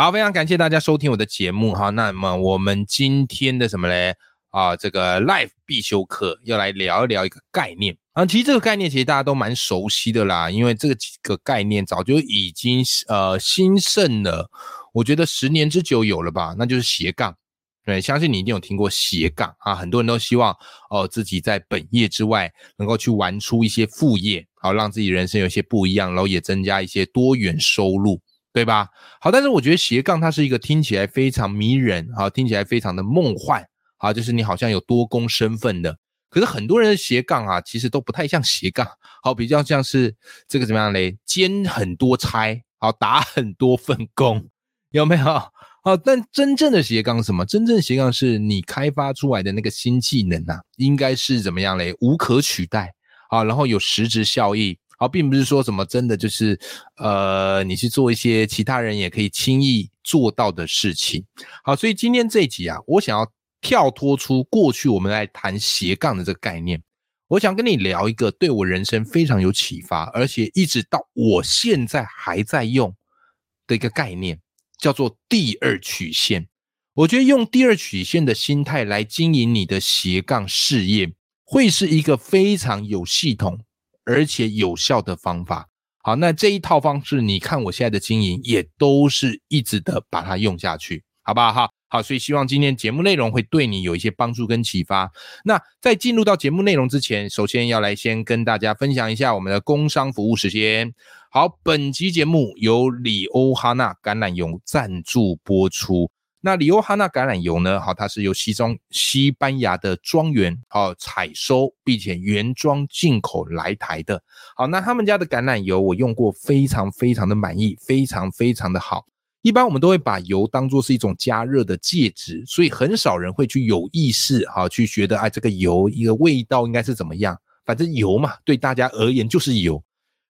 好，非常感谢大家收听我的节目哈。那么我们今天的什么嘞？啊，这个 live 必修课要来聊一聊一个概念啊。其实这个概念其实大家都蛮熟悉的啦，因为这个几个概念早就已经呃兴盛了，我觉得十年之久有了吧。那就是斜杠，对，相信你一定有听过斜杠啊。很多人都希望哦自己在本业之外能够去玩出一些副业，好让自己人生有些不一样，然后也增加一些多元收入。对吧？好，但是我觉得斜杠它是一个听起来非常迷人，啊，听起来非常的梦幻，啊，就是你好像有多功身份的。可是很多人的斜杠啊，其实都不太像斜杠，好，比较像是这个怎么样嘞？兼很多差，好，打很多份工，有没有？好，但真正的斜杠是什么？真正斜杠是你开发出来的那个新技能啊，应该是怎么样嘞？无可取代，好，然后有实质效益。好，并不是说什么真的就是，呃，你去做一些其他人也可以轻易做到的事情。好，所以今天这一集啊，我想要跳脱出过去我们来谈斜杠的这个概念，我想跟你聊一个对我人生非常有启发，而且一直到我现在还在用的一个概念，叫做第二曲线。我觉得用第二曲线的心态来经营你的斜杠事业，会是一个非常有系统。而且有效的方法，好，那这一套方式，你看我现在的经营也都是一直的把它用下去，好不好？哈，好，所以希望今天节目内容会对你有一些帮助跟启发。那在进入到节目内容之前，首先要来先跟大家分享一下我们的工商服务时间。好，本集节目由里欧哈娜橄榄油赞助播出。那里欧哈纳橄榄油呢？好，它是由西中西班牙的庄园好采收，并且原装进口来台的。好，那他们家的橄榄油我用过，非常非常的满意，非常非常的好。一般我们都会把油当做是一种加热的介质，所以很少人会去有意识哈去觉得哎这个油一个味道应该是怎么样？反正油嘛，对大家而言就是油。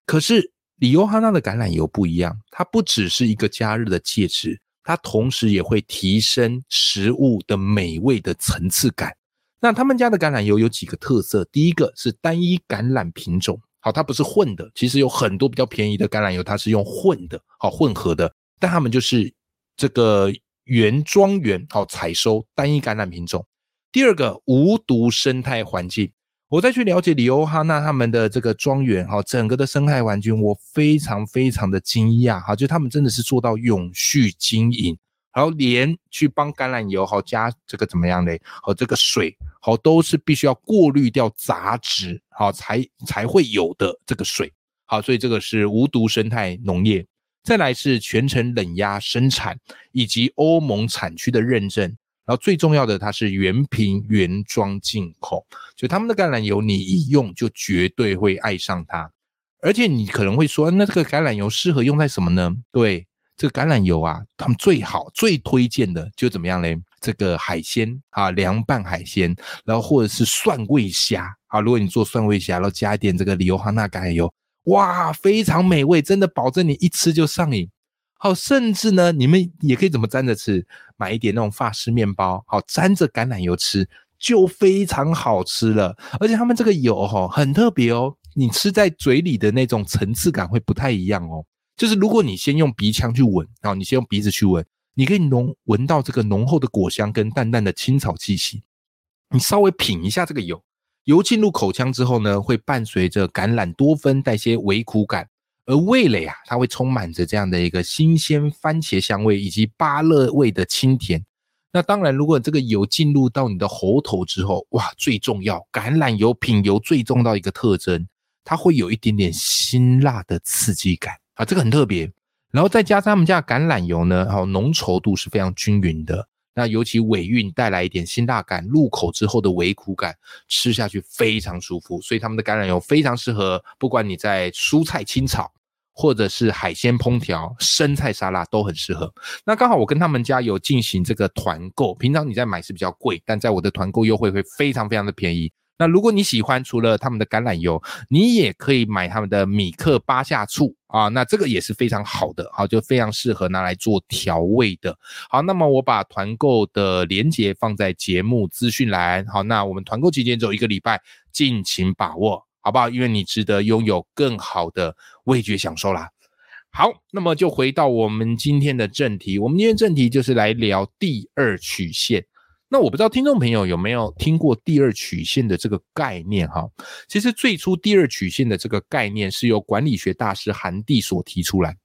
可是里欧哈纳的橄榄油不一样，它不只是一个加热的介质。它同时也会提升食物的美味的层次感。那他们家的橄榄油有几个特色？第一个是单一橄榄品种，好，它不是混的。其实有很多比较便宜的橄榄油，它是用混的，好混合的。但他们就是这个原庄园，好采收单一橄榄品种。第二个无毒生态环境。我再去了解里欧哈纳他们的这个庄园，哈，整个的生态环境，我非常非常的惊讶，哈，就他们真的是做到永续经营，然后连去帮橄榄油，好加这个怎么样嘞？和这个水，好都是必须要过滤掉杂质，好才才会有的这个水，好，所以这个是无毒生态农业。再来是全程冷压生产以及欧盟产区的认证。然后最重要的，它是原瓶原装进口，就他们的橄榄油，你一用就绝对会爱上它。而且你可能会说，那这个橄榄油适合用在什么呢？对，这个橄榄油啊，他们最好最推荐的就怎么样嘞？这个海鲜啊，凉拌海鲜，然后或者是蒜味虾啊。如果你做蒜味虾，然后加一点这个里欧哈娜橄榄油，哇，非常美味，真的保证你一吃就上瘾。好，甚至呢，你们也可以怎么沾着吃？买一点那种法式面包，好沾着橄榄油吃，就非常好吃了。而且他们这个油哈很特别哦，你吃在嘴里的那种层次感会不太一样哦。就是如果你先用鼻腔去闻，然后你先用鼻子去闻，你可以浓闻到这个浓厚的果香跟淡淡的青草气息。你稍微品一下这个油，油进入口腔之后呢，会伴随着橄榄多酚带些微苦感。而味蕾啊，它会充满着这样的一个新鲜番茄香味以及芭乐味的清甜。那当然，如果这个油进入到你的喉头之后，哇，最重要，橄榄油品油最重要一个特征，它会有一点点辛辣的刺激感啊，这个很特别。然后再加上他们家橄榄油呢，好浓稠度是非常均匀的。那尤其尾韵带来一点辛辣感，入口之后的微苦感，吃下去非常舒服。所以他们的橄榄油非常适合，不管你在蔬菜清炒。或者是海鲜烹调、生菜沙拉都很适合。那刚好我跟他们家有进行这个团购，平常你在买是比较贵，但在我的团购优惠会非常非常的便宜。那如果你喜欢，除了他们的橄榄油，你也可以买他们的米克巴夏醋啊，那这个也是非常好的，好就非常适合拿来做调味的。好，那么我把团购的链接放在节目资讯栏。好，那我们团购期间只有一个礼拜，尽情把握。好不好？因为你值得拥有更好的味觉享受啦。好，那么就回到我们今天的正题。我们今天正题就是来聊第二曲线。那我不知道听众朋友有没有听过第二曲线的这个概念哈？其实最初第二曲线的这个概念是由管理学大师韩蒂所提出来。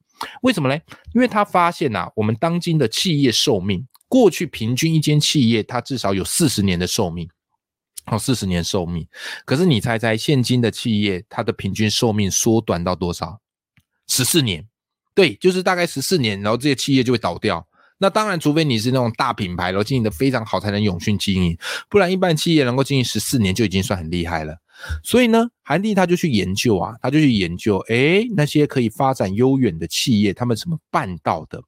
为什么呢？因为他发现呐，我们当今的企业寿命，过去平均一间企业它至少有四十年的寿命。哦，四十年寿命，可是你猜猜，现今的企业它的平均寿命缩短到多少？十四年，对，就是大概十四年，然后这些企业就会倒掉。那当然，除非你是那种大品牌，然后经营的非常好，才能永续经营，不然一般企业能够经营十四年就已经算很厉害了。所以呢，韩帝他就去研究啊，他就去研究，诶，那些可以发展悠远的企业，他们怎么办到的？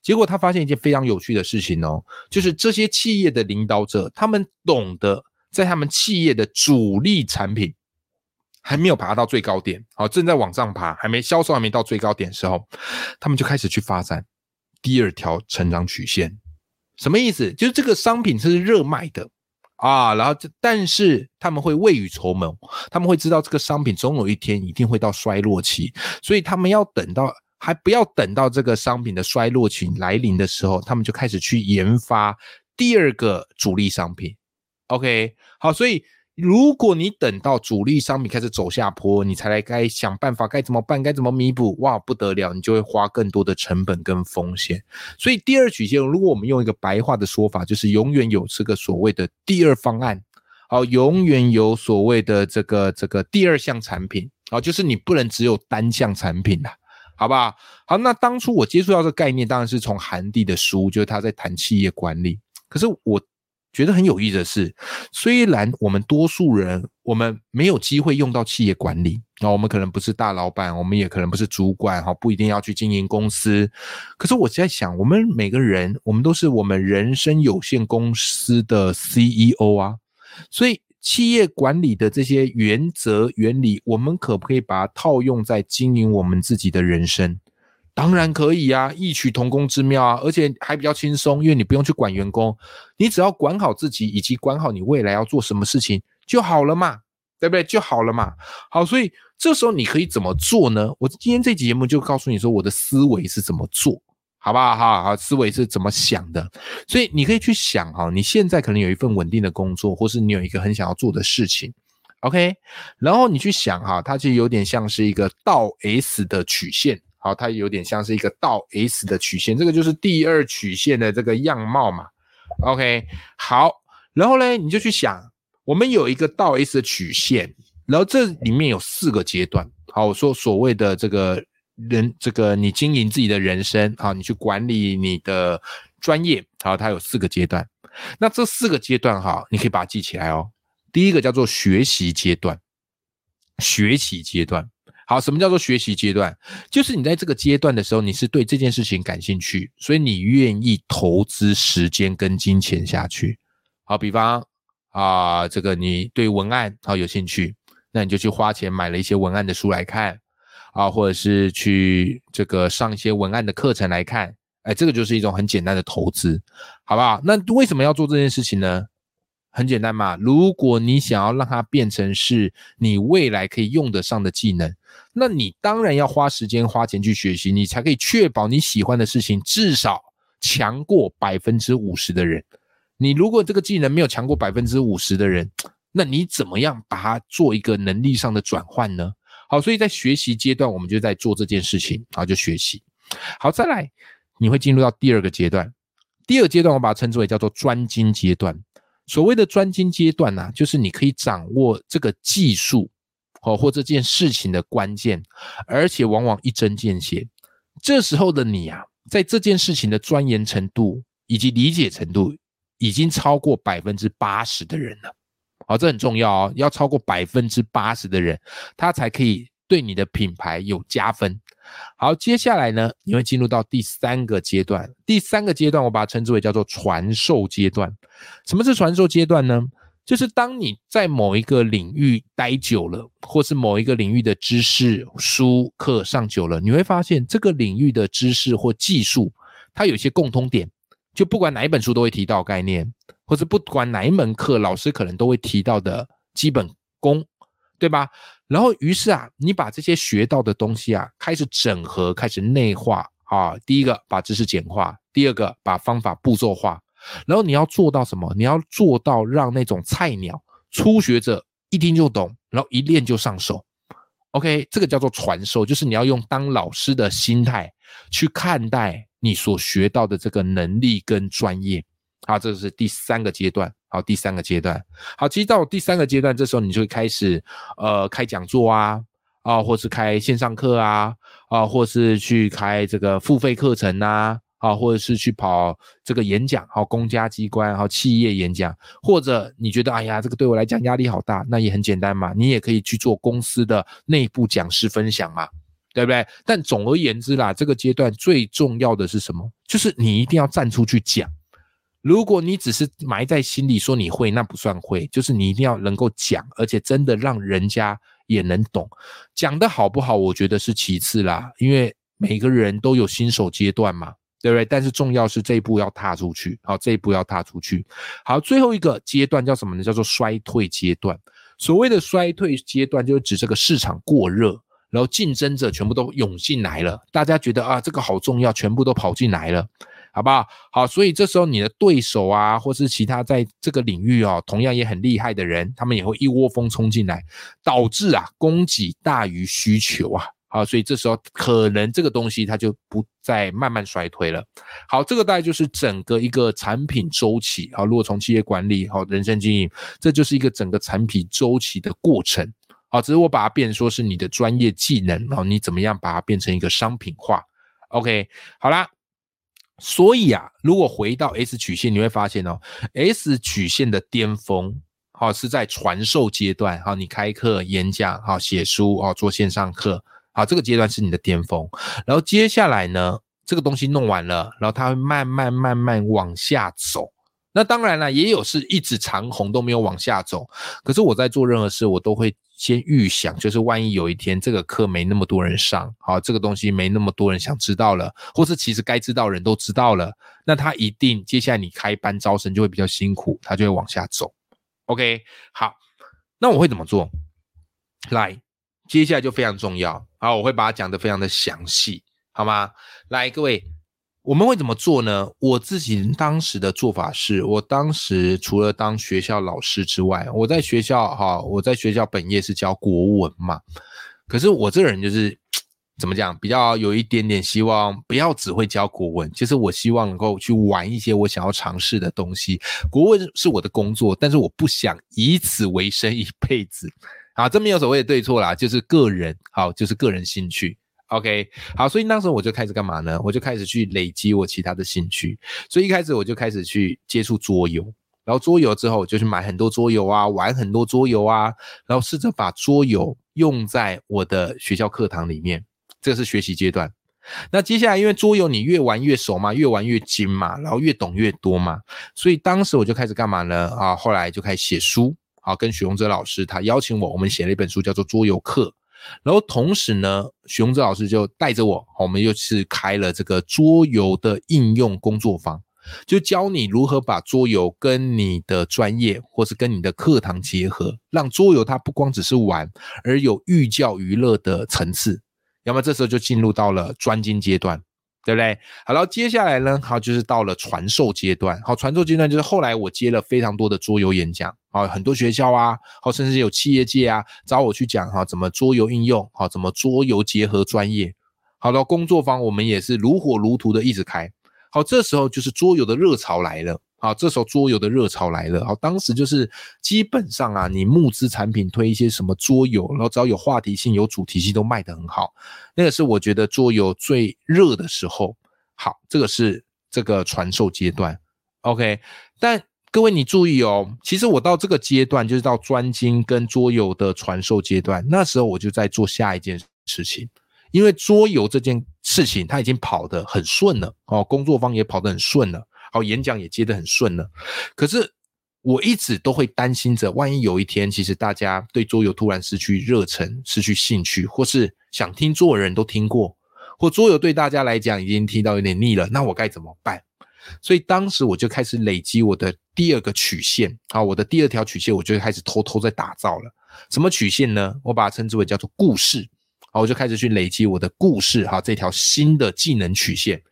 结果他发现一件非常有趣的事情哦，就是这些企业的领导者，他们懂得。在他们企业的主力产品还没有爬到最高点，好，正在往上爬，还没销售还没到最高点的时候，他们就开始去发展第二条成长曲线。什么意思？就是这个商品是热卖的啊，然后但是他们会未雨绸缪，他们会知道这个商品总有一天一定会到衰落期，所以他们要等到还不要等到这个商品的衰落期来临的时候，他们就开始去研发第二个主力商品。OK，好，所以如果你等到主力商品开始走下坡，你才来该想办法该怎么办，该怎么弥补，哇，不得了，你就会花更多的成本跟风险。所以第二曲线，如果我们用一个白话的说法，就是永远有这个所谓的第二方案，好，永远有所谓的这个这个第二项产品，好，就是你不能只有单项产品啦，好不好？好，那当初我接触到这个概念，当然是从韩帝的书，就是他在谈企业管理，可是我。觉得很有意思的是，虽然我们多数人我们没有机会用到企业管理，那我们可能不是大老板，我们也可能不是主管，哈，不一定要去经营公司。可是我在想，我们每个人，我们都是我们人生有限公司的 CEO 啊，所以企业管理的这些原则原理，我们可不可以把它套用在经营我们自己的人生？当然可以啊，异曲同工之妙啊，而且还比较轻松，因为你不用去管员工，你只要管好自己，以及管好你未来要做什么事情就好了嘛，对不对？就好了嘛。好，所以这时候你可以怎么做呢？我今天这期节目就告诉你说，我的思维是怎么做，好不好？哈，好，思维是怎么想的？所以你可以去想哈，你现在可能有一份稳定的工作，或是你有一个很想要做的事情，OK，然后你去想哈，它其实有点像是一个倒 S 的曲线。好，它有点像是一个倒 S 的曲线，这个就是第二曲线的这个样貌嘛。OK，好，然后呢，你就去想，我们有一个倒 S 的曲线，然后这里面有四个阶段。好，我说所谓的这个人，这个你经营自己的人生，好，你去管理你的专业，好，它有四个阶段。那这四个阶段哈，你可以把它记起来哦。第一个叫做学习阶段，学习阶段。好，什么叫做学习阶段？就是你在这个阶段的时候，你是对这件事情感兴趣，所以你愿意投资时间跟金钱下去。好，比方啊，这个你对文案好有兴趣，那你就去花钱买了一些文案的书来看啊，或者是去这个上一些文案的课程来看。哎，这个就是一种很简单的投资，好不好？那为什么要做这件事情呢？很简单嘛，如果你想要让它变成是你未来可以用得上的技能。那你当然要花时间花钱去学习，你才可以确保你喜欢的事情至少强过百分之五十的人。你如果这个技能没有强过百分之五十的人，那你怎么样把它做一个能力上的转换呢？好，所以在学习阶段，我们就在做这件事情，然后就学习。好，再来，你会进入到第二个阶段。第二阶段，我把它称之为叫做专精阶段。所谓的专精阶段呢，就是你可以掌握这个技术。哦，或这件事情的关键，而且往往一针见血。这时候的你啊，在这件事情的钻研程度以及理解程度，已经超过百分之八十的人了。好，这很重要哦，要超过百分之八十的人，他才可以对你的品牌有加分。好，接下来呢，你会进入到第三个阶段。第三个阶段，我把它称之为叫做传授阶段。什么是传授阶段呢？就是当你在某一个领域待久了，或是某一个领域的知识书课上久了，你会发现这个领域的知识或技术，它有些共通点。就不管哪一本书都会提到概念，或者不管哪一门课，老师可能都会提到的基本功，对吧？然后，于是啊，你把这些学到的东西啊，开始整合，开始内化啊。第一个，把知识简化；第二个，把方法步骤化。然后你要做到什么？你要做到让那种菜鸟、初学者一听就懂，然后一练就上手。OK，这个叫做传授，就是你要用当老师的心态去看待你所学到的这个能力跟专业。好，这是第三个阶段。好，第三个阶段，好，其实到第三个阶段，这时候你就会开始，呃，开讲座啊，啊，或是开线上课啊，啊，或是去开这个付费课程呐，啊，或者是去跑这个演讲，好，公家机关，好，企业演讲，或者你觉得，哎呀，这个对我来讲压力好大，那也很简单嘛，你也可以去做公司的内部讲师分享嘛，对不对？但总而言之啦，这个阶段最重要的是什么？就是你一定要站出去讲。如果你只是埋在心里说你会，那不算会，就是你一定要能够讲，而且真的让人家也能懂。讲的好不好，我觉得是其次啦，因为每个人都有新手阶段嘛，对不对？但是重要是这一步要踏出去，好，这一步要踏出去。好，最后一个阶段叫什么呢？叫做衰退阶段。所谓的衰退阶段，就是指这个市场过热，然后竞争者全部都涌进来了，大家觉得啊，这个好重要，全部都跑进来了。好不好？好，所以这时候你的对手啊，或是其他在这个领域哦，同样也很厉害的人，他们也会一窝蜂冲进来，导致啊供给大于需求啊。好，所以这时候可能这个东西它就不再慢慢衰退了。好，这个大概就是整个一个产品周期好。如果从企业管理好人生经营，这就是一个整个产品周期的过程。好，只是我把它变说是你的专业技能哦，你怎么样把它变成一个商品化？OK，好啦。所以啊，如果回到 S 曲线，你会发现哦，S 曲线的巅峰，好是在传授阶段，好，你开课、演讲、好写书、好做线上课，好这个阶段是你的巅峰。然后接下来呢，这个东西弄完了，然后它会慢慢慢慢往下走。那当然了，也有是一直长红都没有往下走。可是我在做任何事，我都会。先预想，就是万一有一天这个课没那么多人上，好，这个东西没那么多人想知道了，或是其实该知道人都知道了，那他一定接下来你开班招生就会比较辛苦，他就会往下走。OK，好，那我会怎么做？来，接下来就非常重要，好，我会把它讲的非常的详细，好吗？来，各位。我们会怎么做呢？我自己当时的做法是，我当时除了当学校老师之外，我在学校哈，我在学校本业是教国文嘛。可是我这人就是怎么讲，比较有一点点希望，不要只会教国文，就是我希望能够去玩一些我想要尝试的东西。国文是我的工作，但是我不想以此为生一辈子啊，这没有所谓的对错啦，就是个人好，就是个人兴趣。OK，好，所以那时候我就开始干嘛呢？我就开始去累积我其他的兴趣。所以一开始我就开始去接触桌游，然后桌游之后就去买很多桌游啊，玩很多桌游啊，然后试着把桌游用在我的学校课堂里面。这个是学习阶段。那接下来因为桌游你越玩越熟嘛，越玩越精嘛，然后越懂越多嘛，所以当时我就开始干嘛呢？啊，后来就开始写书，好，跟许荣哲老师他邀请我，我们写了一本书叫做《桌游课》。然后同时呢，徐宏哲老师就带着我，我们又是开了这个桌游的应用工作坊，就教你如何把桌游跟你的专业或是跟你的课堂结合，让桌游它不光只是玩，而有寓教于乐的层次。要么这时候就进入到了专精阶段。对不对？好了，接下来呢，好就是到了传授阶段。好，传授阶段就是后来我接了非常多的桌游演讲，好，很多学校啊，好，甚至有企业界啊找我去讲哈，怎么桌游应用，好，怎么桌游结合专业。好了，工作坊我们也是如火如荼的一直开。好，这时候就是桌游的热潮来了。好，这时候桌游的热潮来了。好，当时就是基本上啊，你募资产品推一些什么桌游，然后只要有话题性、有主题性，都卖得很好。那个是我觉得桌游最热的时候。好，这个是这个传授阶段。OK，但各位你注意哦，其实我到这个阶段就是到专精跟桌游的传授阶段，那时候我就在做下一件事情，因为桌游这件事情它已经跑得很顺了哦，工作方也跑得很顺了，好演讲也接得很顺了，可是。我一直都会担心着，万一有一天，其实大家对桌游突然失去热忱、失去兴趣，或是想听桌的人都听过，或桌游对大家来讲已经听到有点腻了，那我该怎么办？所以当时我就开始累积我的第二个曲线啊，我的第二条曲线，我就开始偷偷在打造了。什么曲线呢？我把它称之为叫做故事啊，我就开始去累积我的故事哈，这条新的技能曲线。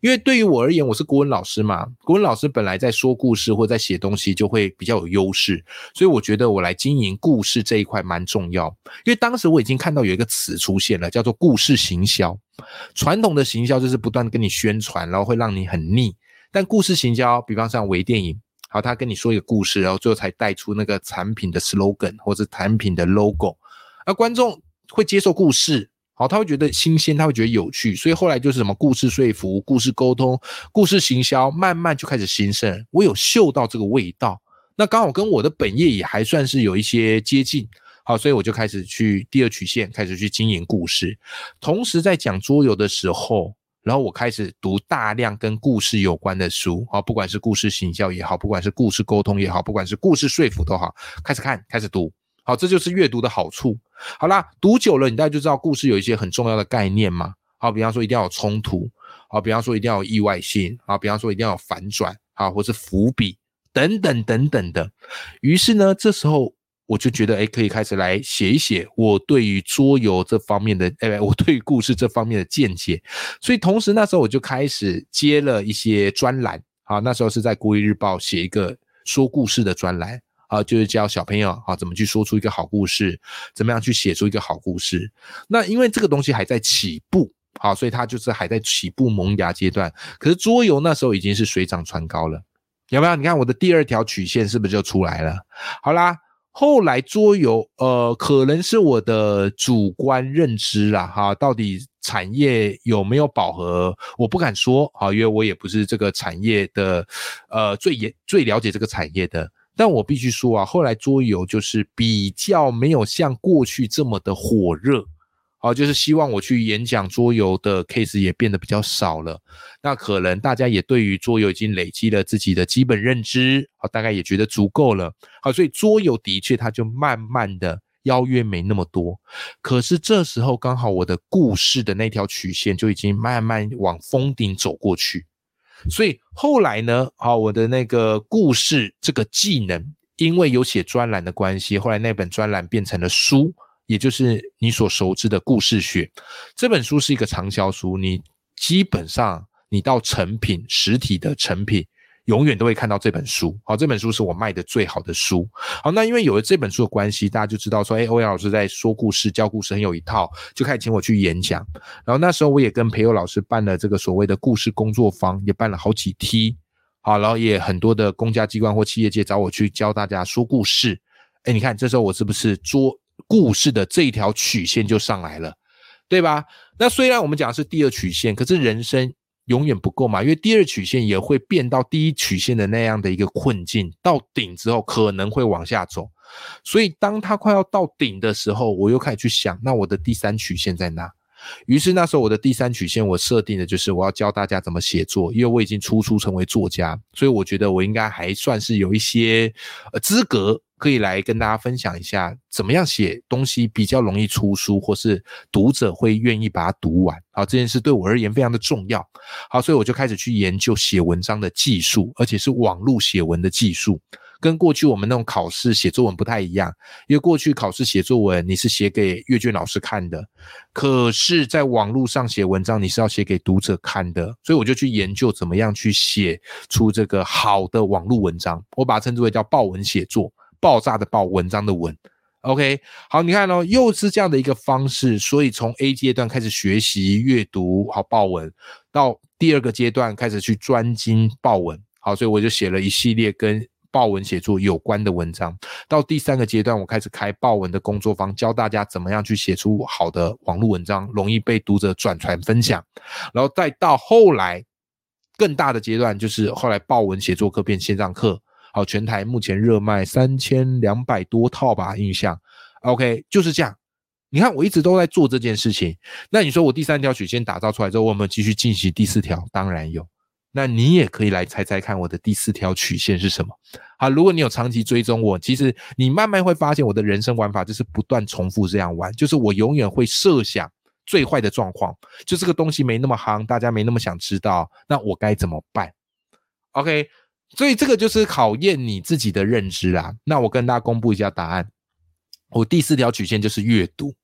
因为对于我而言，我是国文老师嘛，国文老师本来在说故事或在写东西就会比较有优势，所以我觉得我来经营故事这一块蛮重要。因为当时我已经看到有一个词出现了，叫做故事行销。传统的行销就是不断跟你宣传，然后会让你很腻。但故事行销，比方像微电影，好，他跟你说一个故事，然后最后才带出那个产品的 slogan 或者产品的 logo，而观众会接受故事。好，他会觉得新鲜，他会觉得有趣，所以后来就是什么故事说服、故事沟通、故事行销，慢慢就开始兴盛。我有嗅到这个味道，那刚好跟我的本业也还算是有一些接近。好，所以我就开始去第二曲线，开始去经营故事，同时在讲桌游的时候，然后我开始读大量跟故事有关的书。好，不管是故事行销也好，不管是故事沟通也好，不管是故事说服都好，开始看，开始读。好，这就是阅读的好处。好啦，读久了，你大概就知道故事有一些很重要的概念嘛。好，比方说一定要有冲突，好，比方说一定要有意外性，好，比方说一定要有反转，好，或是伏笔等等等等的。于是呢，这时候我就觉得，哎，可以开始来写一写我对于桌游这方面的，哎，我对于故事这方面的见解。所以同时那时候我就开始接了一些专栏，好，那时候是在国语日报写一个说故事的专栏。啊，就是教小朋友啊，怎么去说出一个好故事，怎么样去写出一个好故事。那因为这个东西还在起步，好，所以它就是还在起步萌芽阶段。可是桌游那时候已经是水涨船高了，有没有？你看我的第二条曲线是不是就出来了？好啦，后来桌游，呃，可能是我的主观认知啦，哈，到底产业有没有饱和，我不敢说，啊，因为我也不是这个产业的，呃，最严最了解这个产业的。但我必须说啊，后来桌游就是比较没有像过去这么的火热，好，就是希望我去演讲桌游的 case 也变得比较少了。那可能大家也对于桌游已经累积了自己的基本认知，好，大概也觉得足够了，好，所以桌游的确它就慢慢的邀约没那么多。可是这时候刚好我的故事的那条曲线就已经慢慢往峰顶走过去。所以后来呢，啊，我的那个故事这个技能，因为有写专栏的关系，后来那本专栏变成了书，也就是你所熟知的故事学。这本书是一个畅销书，你基本上你到成品实体的成品。永远都会看到这本书，好，这本书是我卖的最好的书，好，那因为有了这本书的关系，大家就知道说，哎，欧阳老师在说故事、教故事很有一套，就开始请我去演讲。然后那时候我也跟培友老师办了这个所谓的故事工作坊，也办了好几梯，好，然后也很多的公家机关或企业界找我去教大家说故事。哎，你看这时候我是不是做故事的这一条曲线就上来了，对吧？那虽然我们讲的是第二曲线，可是人生。永远不够嘛，因为第二曲线也会变到第一曲线的那样的一个困境，到顶之后可能会往下走，所以当它快要到顶的时候，我又开始去想，那我的第三曲线在哪？于是那时候我的第三曲线我设定的就是我要教大家怎么写作，因为我已经初初成为作家，所以我觉得我应该还算是有一些呃资格。可以来跟大家分享一下，怎么样写东西比较容易出书，或是读者会愿意把它读完。好，这件事对我而言非常的重要。好，所以我就开始去研究写文章的技术，而且是网络写文的技术，跟过去我们那种考试写作文不太一样。因为过去考试写作文你是写给阅卷老师看的，可是在网络上写文章你是要写给读者看的。所以我就去研究怎么样去写出这个好的网络文章，我把它称之为叫报文写作。爆炸的爆，文章的文，OK，好，你看哦，又是这样的一个方式，所以从 A 阶段开始学习阅读好报文，到第二个阶段开始去专精报文，好，所以我就写了一系列跟报文写作有关的文章。到第三个阶段，我开始开报文的工作坊，教大家怎么样去写出好的网络文章，容易被读者转传分享。然后再到后来更大的阶段，就是后来报文写作课变线上课。好，全台目前热卖三千两百多套吧，印象。OK，就是这样。你看，我一直都在做这件事情。那你说我第三条曲线打造出来之后，我们继续进行第四条？当然有。那你也可以来猜猜看，我的第四条曲线是什么？好，如果你有长期追踪我，其实你慢慢会发现，我的人生玩法就是不断重复这样玩，就是我永远会设想最坏的状况，就这个东西没那么夯，大家没那么想知道，那我该怎么办？OK，所以这个就是考验你自己的认知啦。那我跟大家公布一下答案，我第四条曲线就是阅读。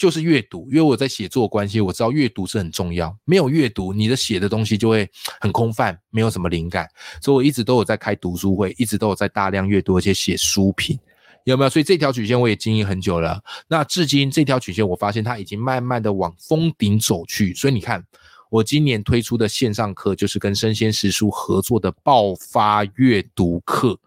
就是阅读，因为我在写作关系，我知道阅读是很重要。没有阅读，你的写的东西就会很空泛，没有什么灵感。所以我一直都有在开读书会，一直都有在大量阅读，而且写书评，有没有？所以这条曲线我也经营很久了。那至今这条曲线，我发现它已经慢慢的往峰顶走去。所以你看，我今年推出的线上课，就是跟生鲜食书合作的爆发阅读课，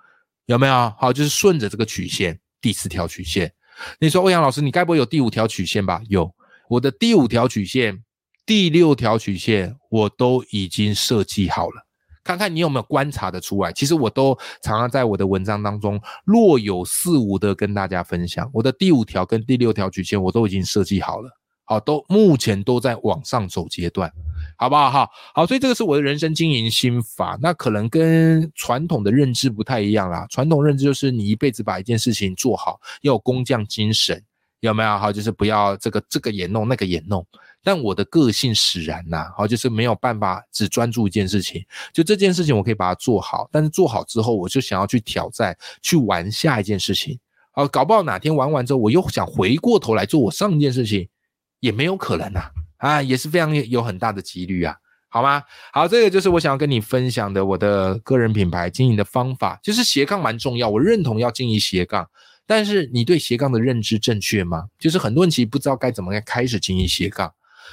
有没有？好，就是顺着这个曲线，第四条曲线。你说欧阳老师，你该不会有第五条曲线吧？有，我的第五条曲线、第六条曲线我都已经设计好了，看看你有没有观察的出来。其实我都常常在我的文章当中若有似无的跟大家分享，我的第五条跟第六条曲线我都已经设计好了，好，都目前都在往上走阶段。好不好？哈好，所以这个是我的人生经营心法。那可能跟传统的认知不太一样啦。传统认知就是你一辈子把一件事情做好，要有工匠精神，有没有？哈，就是不要这个这个也弄，那个也弄。但我的个性使然呐，好，就是没有办法只专注一件事情。就这件事情，我可以把它做好，但是做好之后，我就想要去挑战，去玩下一件事情。好，搞不好哪天玩完之后，我又想回过头来做我上一件事情，也没有可能呐。啊，也是非常有很大的几率啊，好吗？好，这个就是我想要跟你分享的我的个人品牌经营的方法，就是斜杠蛮重要，我认同要经营斜杠，但是你对斜杠的认知正确吗？就是很多人其实不知道该怎么开始经营斜杠，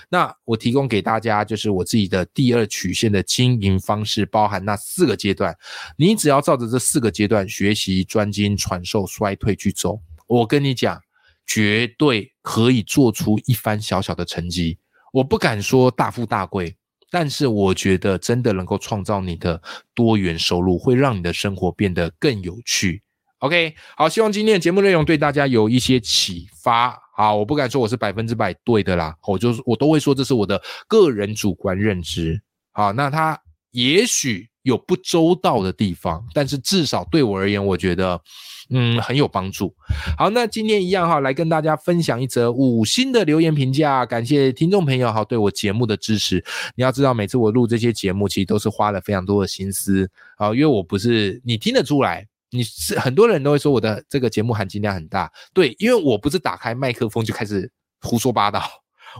那我提供给大家就是我自己的第二曲线的经营方式，包含那四个阶段，你只要照着这四个阶段学习、专精、传授、衰退去走，我跟你讲，绝对可以做出一番小小的成绩。我不敢说大富大贵，但是我觉得真的能够创造你的多元收入，会让你的生活变得更有趣。OK，好，希望今天的节目内容对大家有一些启发。好，我不敢说我是百分之百对的啦，我就我都会说这是我的个人主观认知。好，那他也许有不周到的地方，但是至少对我而言，我觉得。嗯，很有帮助。好，那今天一样哈，来跟大家分享一则五星的留言评价，感谢听众朋友哈对我节目的支持。你要知道，每次我录这些节目，其实都是花了非常多的心思啊，因为我不是你听得出来，你是很多人都会说我的这个节目含金量很大，对，因为我不是打开麦克风就开始胡说八道，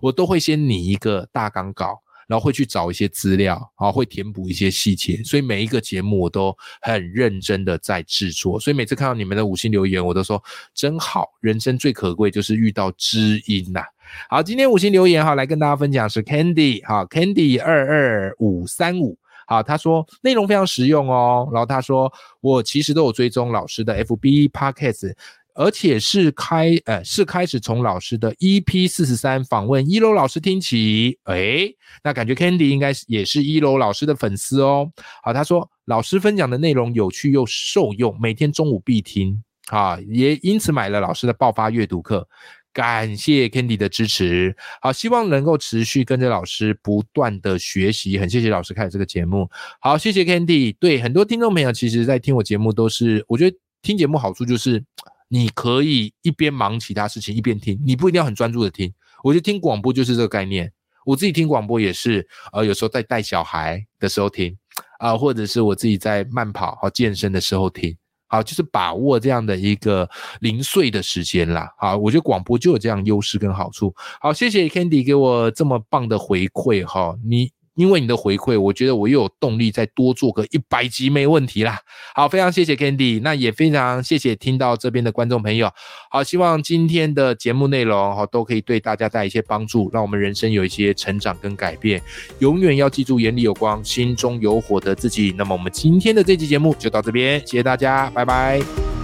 我都会先拟一个大纲稿。然后会去找一些资料，啊，会填补一些细节，所以每一个节目我都很认真的在制作，所以每次看到你们的五星留言，我都说真好，人生最可贵就是遇到知音呐。好，今天五星留言哈，来跟大家分享是 Candy，哈，Candy 二二五三五，好，他说内容非常实用哦，然后他说我其实都有追踪老师的 FB Podcast。而且是开，呃，是开始从老师的 EP 四十三访问一楼老师听起，哎，那感觉 Candy 应该是也是一楼老师的粉丝哦。好，他说老师分享的内容有趣又受用，每天中午必听，啊，也因此买了老师的爆发阅读课，感谢 Candy 的支持，好，希望能够持续跟着老师不断的学习，很谢谢老师开这个节目，好，谢谢 Candy。对很多听众朋友，其实在听我节目都是，我觉得听节目好处就是。你可以一边忙其他事情一边听，你不一定要很专注的听。我觉得听广播就是这个概念。我自己听广播也是，呃，有时候在带小孩的时候听，啊，或者是我自己在慢跑和健身的时候听，好，就是把握这样的一个零碎的时间啦。好，我觉得广播就有这样优势跟好处。好，谢谢 Candy 给我这么棒的回馈哈，你。因为你的回馈，我觉得我又有动力再多做个一百集没问题啦。好，非常谢谢 Candy，那也非常谢谢听到这边的观众朋友。好，希望今天的节目内容哈都可以对大家带一些帮助，让我们人生有一些成长跟改变。永远要记住眼里有光，心中有火的自己。那么我们今天的这期节目就到这边，谢谢大家，拜拜。